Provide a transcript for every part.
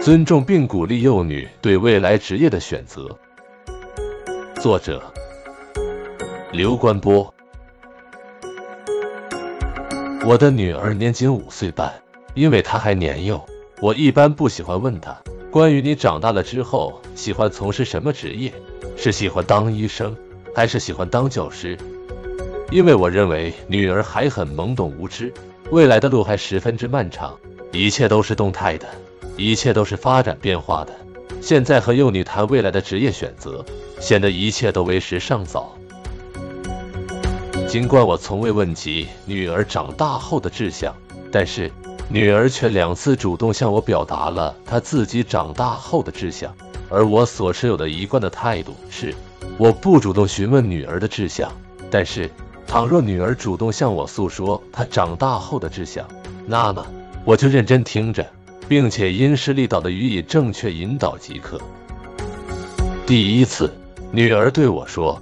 尊重并鼓励幼女对未来职业的选择。作者：刘关波。我的女儿年仅五岁半，因为她还年幼，我一般不喜欢问她关于你长大了之后喜欢从事什么职业，是喜欢当医生，还是喜欢当教师？因为我认为女儿还很懵懂无知，未来的路还十分之漫长，一切都是动态的。一切都是发展变化的。现在和幼女谈未来的职业选择，显得一切都为时尚早。尽管我从未问及女儿长大后的志向，但是女儿却两次主动向我表达了她自己长大后的志向。而我所持有的一贯的态度是，我不主动询问女儿的志向。但是，倘若女儿主动向我诉说她长大后的志向，那么我就认真听着。并且因势利导的予以正确引导即可。第一次，女儿对我说：“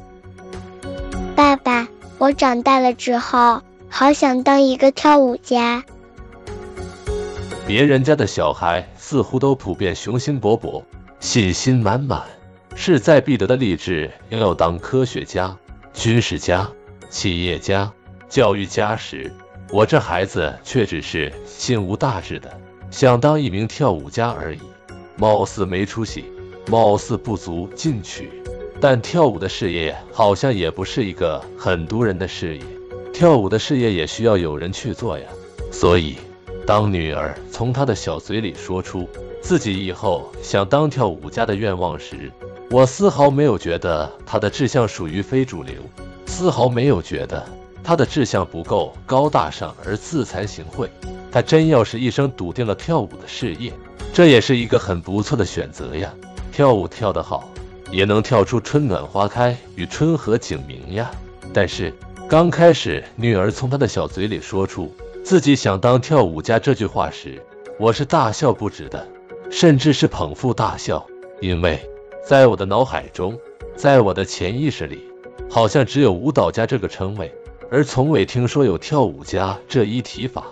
爸爸，我长大了之后，好想当一个跳舞家。”别人家的小孩似乎都普遍雄心勃勃、信心满满、势在必得的立志要当科学家、军事家、企业家、教育家时，我这孩子却只是心无大志的。想当一名跳舞家而已，貌似没出息，貌似不足进取，但跳舞的事业好像也不是一个很多人的事业，跳舞的事业也需要有人去做呀。所以，当女儿从她的小嘴里说出自己以后想当跳舞家的愿望时，我丝毫没有觉得她的志向属于非主流，丝毫没有觉得他的志向不够高大上而自惭形秽。他真要是一生笃定了跳舞的事业，这也是一个很不错的选择呀。跳舞跳得好，也能跳出春暖花开与春和景明呀。但是刚开始，女儿从她的小嘴里说出自己想当跳舞家这句话时，我是大笑不止的，甚至是捧腹大笑，因为在我的脑海中，在我的潜意识里，好像只有舞蹈家这个称谓，而从未听说有跳舞家这一提法。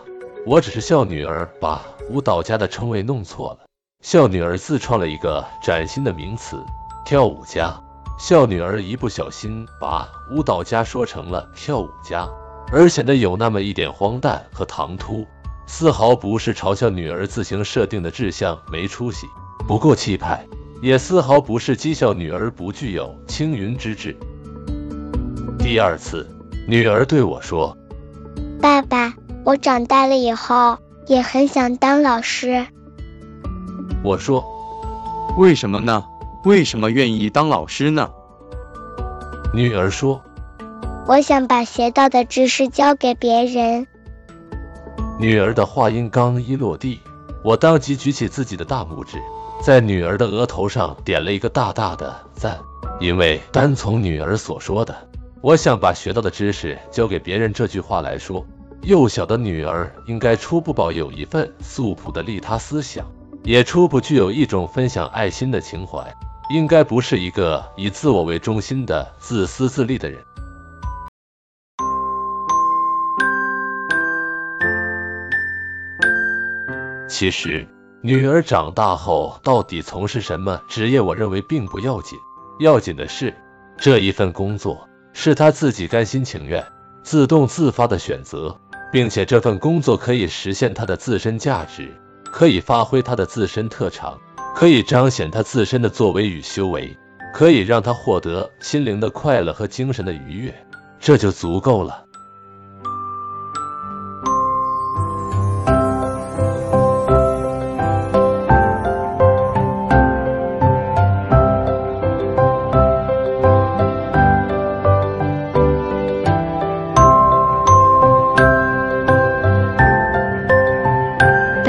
我只是笑女儿把舞蹈家的称谓弄错了，笑女儿自创了一个崭新的名词“跳舞家”，笑女儿一不小心把舞蹈家说成了跳舞家，而显得有那么一点荒诞和唐突，丝毫不是嘲笑女儿自行设定的志向没出息、不够气派，也丝毫不是讥笑女儿不具有青云之志。第二次，女儿对我说：“爸爸。”我长大了以后也很想当老师。我说，为什么呢？为什么愿意当老师呢？女儿说，我想把学到的知识教给别人。女儿的话音刚一落地，我当即举起自己的大拇指，在女儿的额头上点了一个大大的赞，因为单从女儿所说的“我想把学到的知识教给别人”这句话来说。幼小的女儿应该初步抱有一份素朴的利他思想，也初步具有一种分享爱心的情怀，应该不是一个以自我为中心的自私自利的人。其实，女儿长大后到底从事什么职业，我认为并不要紧，要紧的是这一份工作是他自己甘心情愿、自动自发的选择。并且这份工作可以实现他的自身价值，可以发挥他的自身特长，可以彰显他自身的作为与修为，可以让他获得心灵的快乐和精神的愉悦，这就足够了。